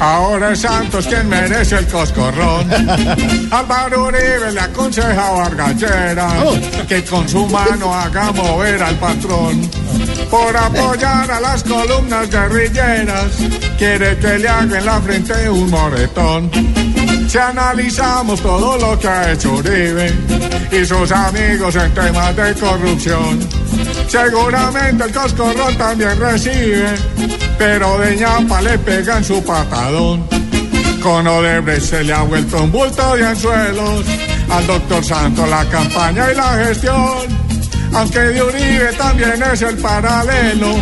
Ahora es Santos quien merece el coscorrón. Álvaro Uribe le aconseja a Vargallera que con su mano haga mover al patrón. Por apoyar a las columnas guerrilleras, quiere que le haga en la frente un moretón. Si analizamos todo lo que ha hecho Uribe y sus amigos en temas de corrupción, seguramente el coscorrón también recibe, pero de ñapa le pegan su patadón. Con Odebrecht se le ha vuelto un bulto de anzuelos, al doctor Santos la campaña y la gestión. Aunque de Uribe también es el paralelo,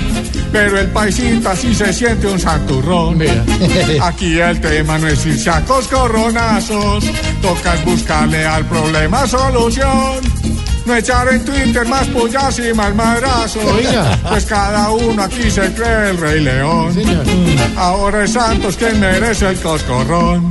pero el paisita sí se siente un santurrón. Aquí el tema no es irse a coscorronazos, toca es buscarle al problema solución. No echar en Twitter más pullas y más madrazos. Oiga. Pues cada uno aquí se cree el rey león. Señor. Ahora es Santos quien merece el coscorrón.